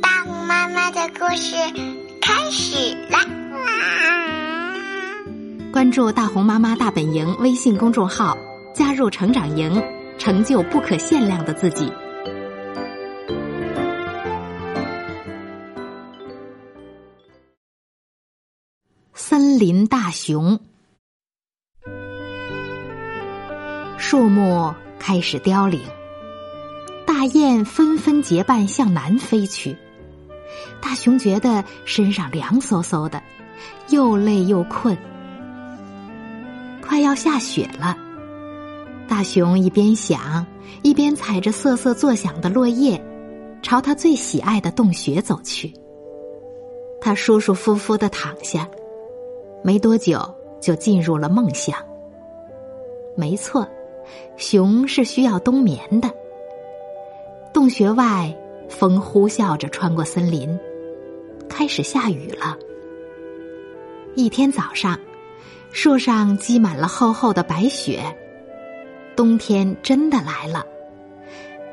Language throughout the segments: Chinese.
大红妈妈的故事开始了。关注大红妈妈大本营微信公众号，加入成长营，成就不可限量的自己。森林大熊，树木开始凋零。大雁纷纷结伴向南飞去，大熊觉得身上凉飕飕的，又累又困。快要下雪了，大熊一边想，一边踩着瑟瑟作响的落叶，朝他最喜爱的洞穴走去。他舒舒服服的躺下，没多久就进入了梦乡。没错，熊是需要冬眠的。洞穴外，风呼啸着穿过森林，开始下雨了。一天早上，树上积满了厚厚的白雪，冬天真的来了。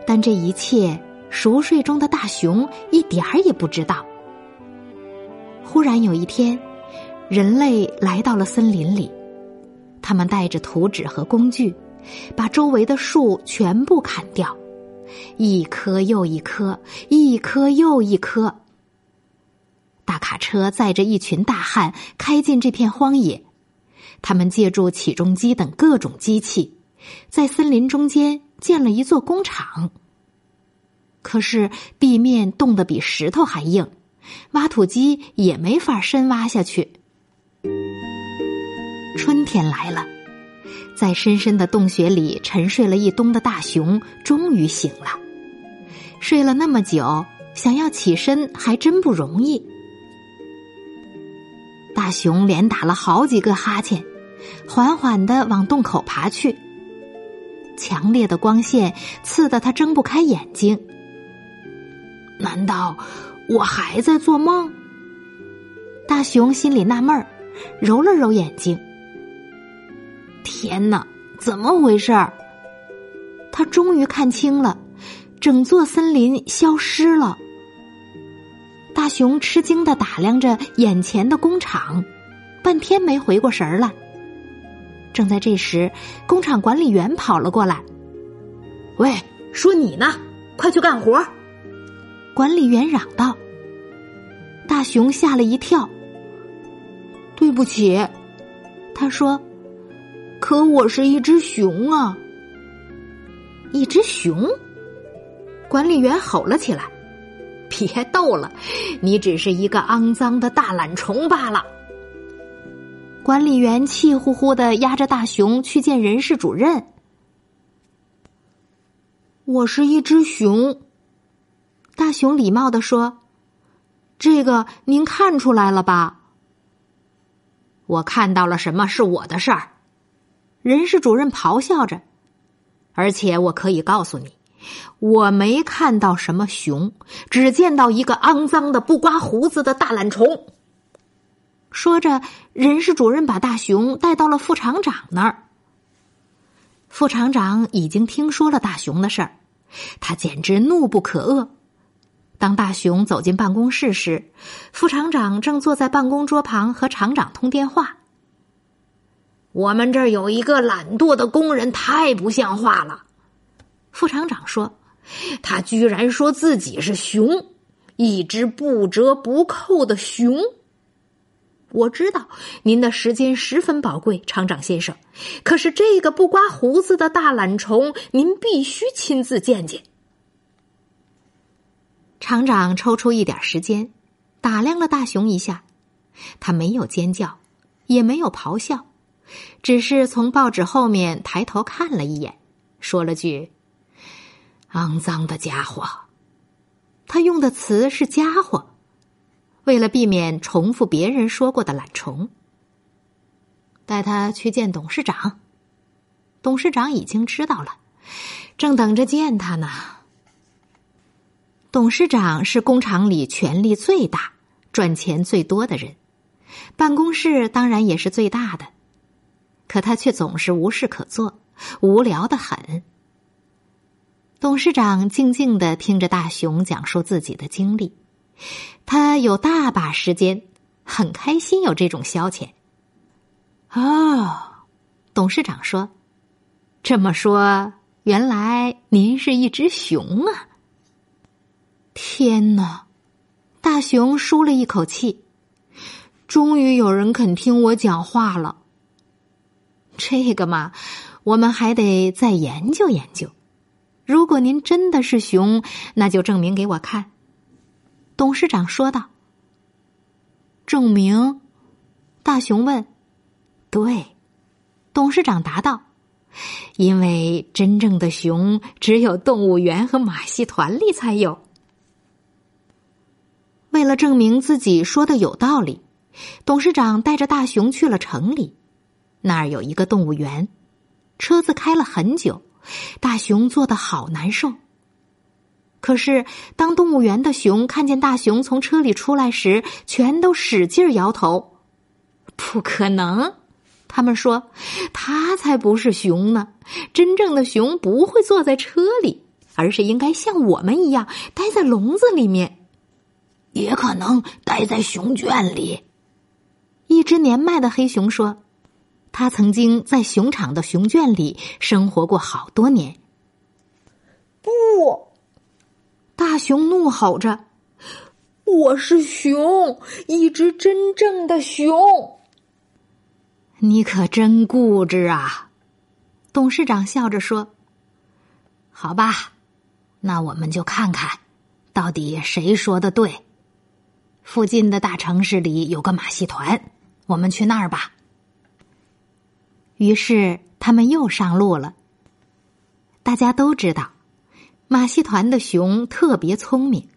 但这一切，熟睡中的大熊一点儿也不知道。忽然有一天，人类来到了森林里，他们带着图纸和工具，把周围的树全部砍掉。一颗又一颗，一颗又一颗。大卡车载着一群大汉开进这片荒野，他们借助起重机等各种机器，在森林中间建了一座工厂。可是地面冻得比石头还硬，挖土机也没法深挖下去。春天来了。在深深的洞穴里沉睡了一冬的大熊终于醒了。睡了那么久，想要起身还真不容易。大熊连打了好几个哈欠，缓缓的往洞口爬去。强烈的光线刺得他睁不开眼睛。难道我还在做梦？大熊心里纳闷儿，揉了揉眼睛。天哪，怎么回事儿？他终于看清了，整座森林消失了。大熊吃惊的打量着眼前的工厂，半天没回过神儿来。正在这时，工厂管理员跑了过来：“喂，说你呢，快去干活！”管理员嚷道。大熊吓了一跳：“对不起。”他说。可我是一只熊啊！一只熊，管理员吼了起来：“别逗了，你只是一个肮脏的大懒虫罢了。”管理员气呼呼的押着大熊去见人事主任。我是一只熊，大熊礼貌的说：“这个您看出来了吧？”我看到了什么是我的事儿。人事主任咆哮着，而且我可以告诉你，我没看到什么熊，只见到一个肮脏的不刮胡子的大懒虫。说着，人事主任把大熊带到了副厂长那儿。副厂长已经听说了大熊的事儿，他简直怒不可遏。当大熊走进办公室时，副厂长正坐在办公桌旁和厂长通电话。我们这儿有一个懒惰的工人，太不像话了。副厂长说：“他居然说自己是熊，一只不折不扣的熊。”我知道您的时间十分宝贵，厂长先生。可是这个不刮胡子的大懒虫，您必须亲自见见。厂长抽出一点时间，打量了大熊一下，他没有尖叫，也没有咆哮。只是从报纸后面抬头看了一眼，说了句：“肮脏的家伙。”他用的词是“家伙”，为了避免重复别人说过的懒虫。带他去见董事长。董事长已经知道了，正等着见他呢。董事长是工厂里权力最大、赚钱最多的人，办公室当然也是最大的。可他却总是无事可做，无聊的很。董事长静静的听着大熊讲述自己的经历，他有大把时间，很开心有这种消遣。哦，董事长说：“这么说，原来您是一只熊啊！”天哪，大熊舒了一口气，终于有人肯听我讲话了。这个嘛，我们还得再研究研究。如果您真的是熊，那就证明给我看。”董事长说道。“证明？”大熊问。“对。”董事长答道，“因为真正的熊只有动物园和马戏团里才有。”为了证明自己说的有道理，董事长带着大熊去了城里。那儿有一个动物园，车子开了很久。大熊坐的好难受。可是，当动物园的熊看见大熊从车里出来时，全都使劲摇头。不可能，他们说，他才不是熊呢！真正的熊不会坐在车里，而是应该像我们一样待在笼子里面，也可能待在熊圈里。一只年迈的黑熊说。他曾经在熊场的熊圈里生活过好多年。不，大熊怒吼着：“我是熊，一只真正的熊。”你可真固执啊！董事长笑着说：“好吧，那我们就看看，到底谁说的对。附近的大城市里有个马戏团，我们去那儿吧。”于是他们又上路了。大家都知道，马戏团的熊特别聪明，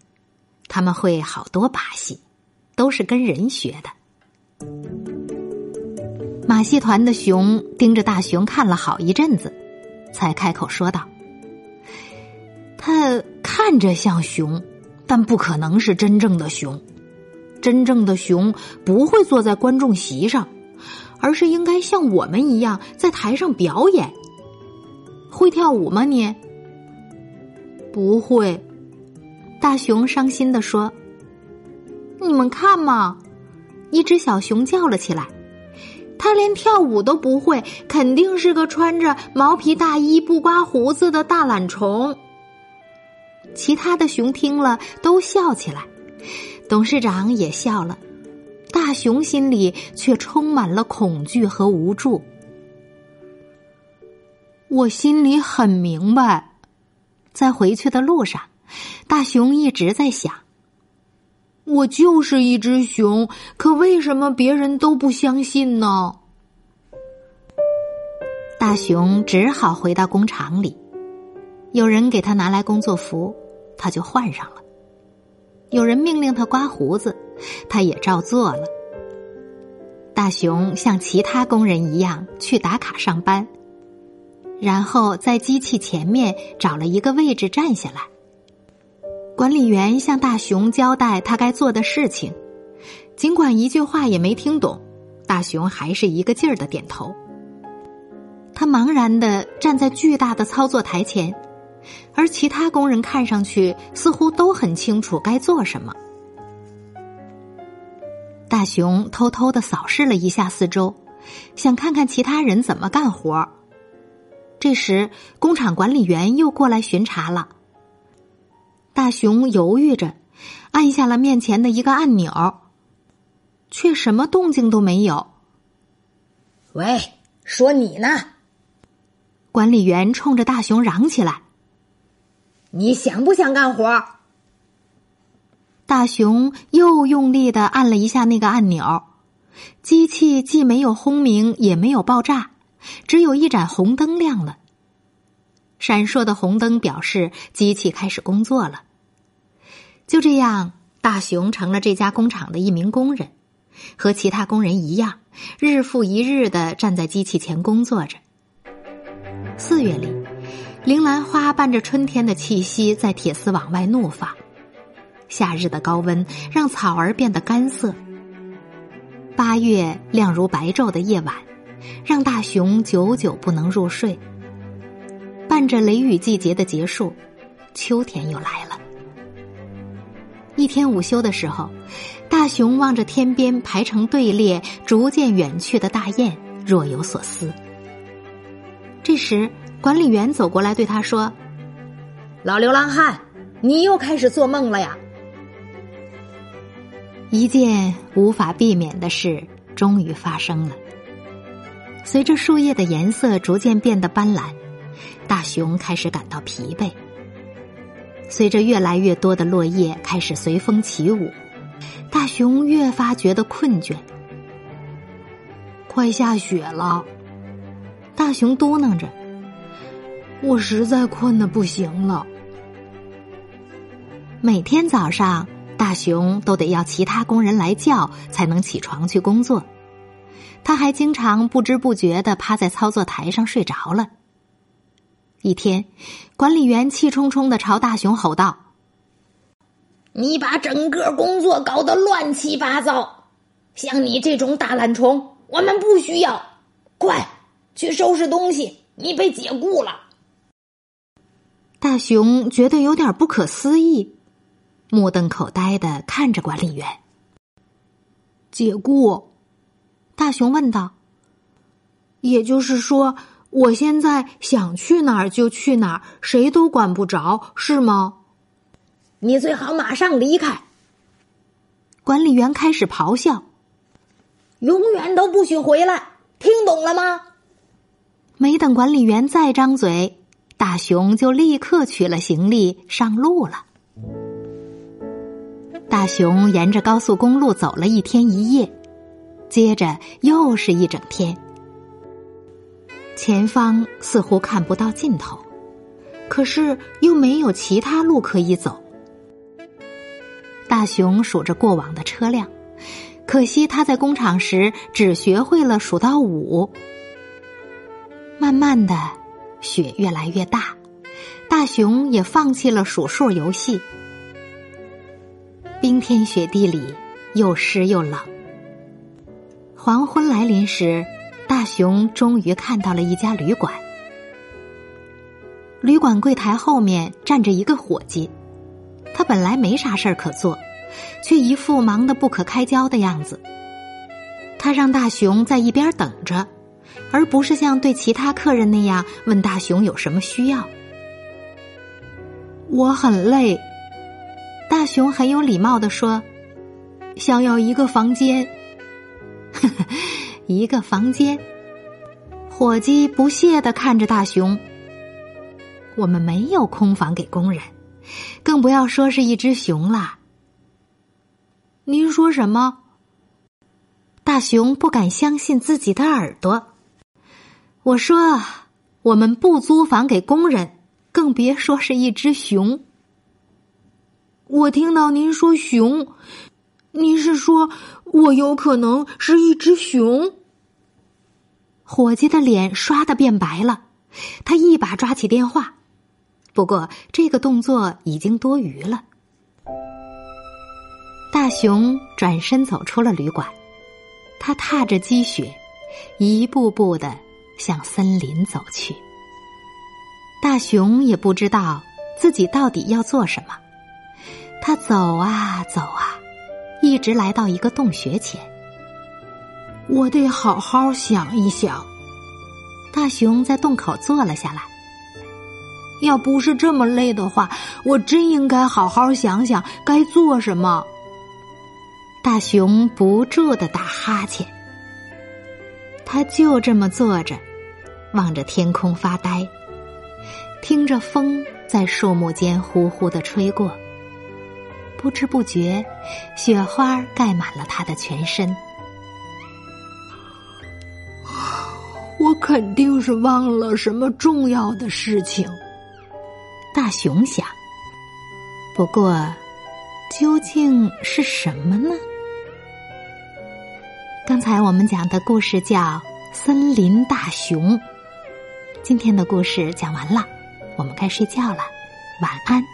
他们会好多把戏，都是跟人学的。马戏团的熊盯着大熊看了好一阵子，才开口说道：“他看着像熊，但不可能是真正的熊。真正的熊不会坐在观众席上。”而是应该像我们一样在台上表演。会跳舞吗？你不会。大熊伤心的说：“你们看嘛！”一只小熊叫了起来：“他连跳舞都不会，肯定是个穿着毛皮大衣、不刮胡子的大懒虫。”其他的熊听了都笑起来，董事长也笑了。大熊心里却充满了恐惧和无助。我心里很明白，在回去的路上，大熊一直在想：我就是一只熊，可为什么别人都不相信呢？大熊只好回到工厂里，有人给他拿来工作服，他就换上了。有人命令他刮胡子。他也照做了。大熊像其他工人一样去打卡上班，然后在机器前面找了一个位置站下来。管理员向大熊交代他该做的事情，尽管一句话也没听懂，大熊还是一个劲儿的点头。他茫然的站在巨大的操作台前，而其他工人看上去似乎都很清楚该做什么。大熊偷偷的扫视了一下四周，想看看其他人怎么干活。这时，工厂管理员又过来巡查了。大熊犹豫着，按下了面前的一个按钮，却什么动静都没有。喂，说你呢？管理员冲着大熊嚷起来：“你想不想干活？”大熊又用力的按了一下那个按钮，机器既没有轰鸣，也没有爆炸，只有一盏红灯亮了。闪烁的红灯表示机器开始工作了。就这样，大熊成了这家工厂的一名工人，和其他工人一样，日复一日的站在机器前工作着。四月里，铃兰花伴着春天的气息在铁丝网外怒放。夏日的高温让草儿变得干涩。八月亮如白昼的夜晚，让大熊久久不能入睡。伴着雷雨季节的结束，秋天又来了。一天午休的时候，大熊望着天边排成队列、逐渐远去的大雁，若有所思。这时，管理员走过来对他说：“老流浪汉，你又开始做梦了呀！”一件无法避免的事终于发生了。随着树叶的颜色逐渐变得斑斓，大熊开始感到疲惫。随着越来越多的落叶开始随风起舞，大熊越发觉得困倦。快下雪了，大熊嘟囔着：“我实在困得不行了。”每天早上，大熊都得要其他工人来叫才能起床去工作。他还经常不知不觉的趴在操作台上睡着了。一天，管理员气冲冲的朝大熊吼道：“你把整个工作搞得乱七八糟，像你这种大懒虫，我们不需要。快去收拾东西，你被解雇了。”大熊觉得有点不可思议，目瞪口呆的看着管理员。解雇。大熊问道：“也就是说，我现在想去哪儿就去哪儿，谁都管不着，是吗？”你最好马上离开。管理员开始咆哮：“永远都不许回来！听懂了吗？”没等管理员再张嘴，大熊就立刻取了行李上路了。大熊沿着高速公路走了一天一夜。接着又是一整天，前方似乎看不到尽头，可是又没有其他路可以走。大熊数着过往的车辆，可惜他在工厂时只学会了数到五。慢慢的，雪越来越大，大熊也放弃了数数游戏。冰天雪地里，又湿又冷。黄昏来临时，大熊终于看到了一家旅馆。旅馆柜台后面站着一个伙计，他本来没啥事儿可做，却一副忙得不可开交的样子。他让大熊在一边等着，而不是像对其他客人那样问大熊有什么需要。我很累，大熊很有礼貌的说：“想要一个房间。”呵呵，一个房间。伙计不屑的看着大熊。我们没有空房给工人，更不要说是一只熊了。您说什么？大熊不敢相信自己的耳朵。我说，我们不租房给工人，更别说是一只熊。我听到您说熊。您是说，我有可能是一只熊？伙计的脸刷的变白了，他一把抓起电话，不过这个动作已经多余了。大熊转身走出了旅馆，他踏着积雪，一步步的向森林走去。大熊也不知道自己到底要做什么，他走啊走啊。一直来到一个洞穴前，我得好好想一想。大熊在洞口坐了下来。要不是这么累的话，我真应该好好想想该做什么。大熊不住的打哈欠，他就这么坐着，望着天空发呆，听着风在树木间呼呼的吹过。不知不觉，雪花盖满了他的全身。我肯定是忘了什么重要的事情。大熊想。不过，究竟是什么呢？刚才我们讲的故事叫《森林大熊》。今天的故事讲完了，我们该睡觉了。晚安。